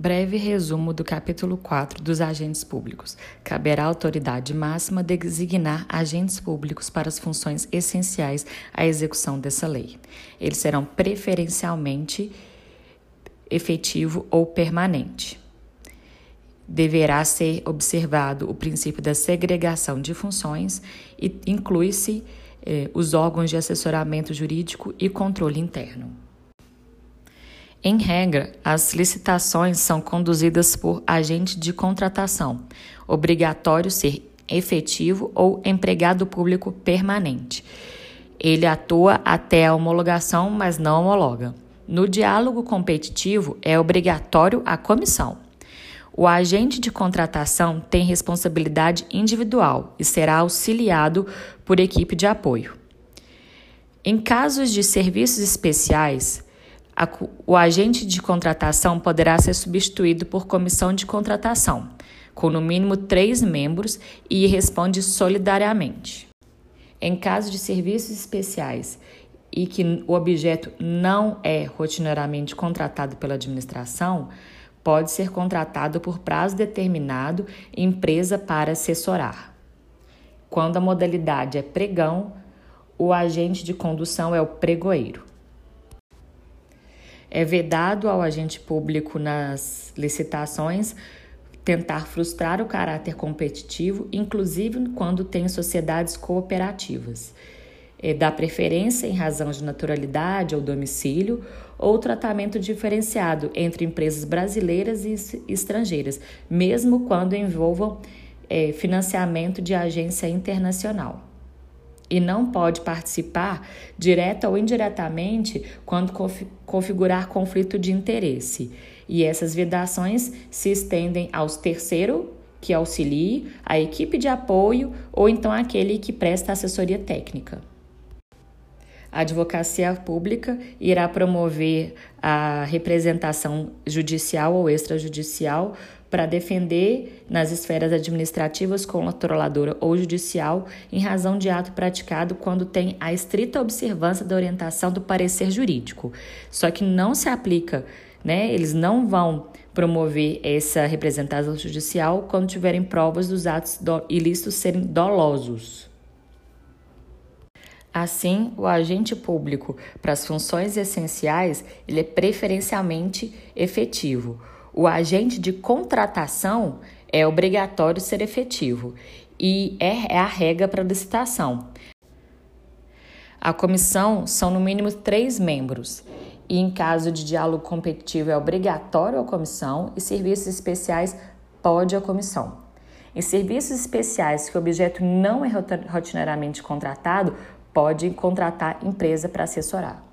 Breve resumo do capítulo 4 dos agentes públicos. Caberá à autoridade máxima designar agentes públicos para as funções essenciais à execução dessa lei. Eles serão preferencialmente efetivo ou permanente. Deverá ser observado o princípio da segregação de funções e inclui-se eh, os órgãos de assessoramento jurídico e controle interno. Em regra, as licitações são conduzidas por agente de contratação, obrigatório ser efetivo ou empregado público permanente. Ele atua até a homologação, mas não homologa. No diálogo competitivo, é obrigatório a comissão. O agente de contratação tem responsabilidade individual e será auxiliado por equipe de apoio. Em casos de serviços especiais, a, o agente de contratação poderá ser substituído por comissão de contratação, com no mínimo três membros e responde solidariamente. Em caso de serviços especiais e que o objeto não é rotineiramente contratado pela administração, pode ser contratado por prazo determinado empresa para assessorar. Quando a modalidade é pregão, o agente de condução é o pregoeiro. É vedado ao agente público nas licitações tentar frustrar o caráter competitivo, inclusive quando tem sociedades cooperativas. É, dá preferência em razão de naturalidade ou domicílio ou tratamento diferenciado entre empresas brasileiras e estrangeiras, mesmo quando envolvam é, financiamento de agência internacional e não pode participar direta ou indiretamente quando configurar conflito de interesse. E essas vedações se estendem aos terceiros que auxilie, a equipe de apoio ou então aquele que presta assessoria técnica. A advocacia pública irá promover a representação judicial ou extrajudicial para defender nas esferas administrativas, controladora ou judicial, em razão de ato praticado quando tem a estrita observância da orientação do parecer jurídico. Só que não se aplica, né? Eles não vão promover essa representação judicial quando tiverem provas dos atos ilícitos serem dolosos. Assim, o agente público, para as funções essenciais, ele é preferencialmente efetivo. O agente de contratação é obrigatório ser efetivo e é, é a regra para licitação. A comissão são no mínimo três membros e, em caso de diálogo competitivo, é obrigatório a comissão e serviços especiais pode a comissão. Em serviços especiais que o objeto não é rotineiramente contratado, pode contratar empresa para assessorar.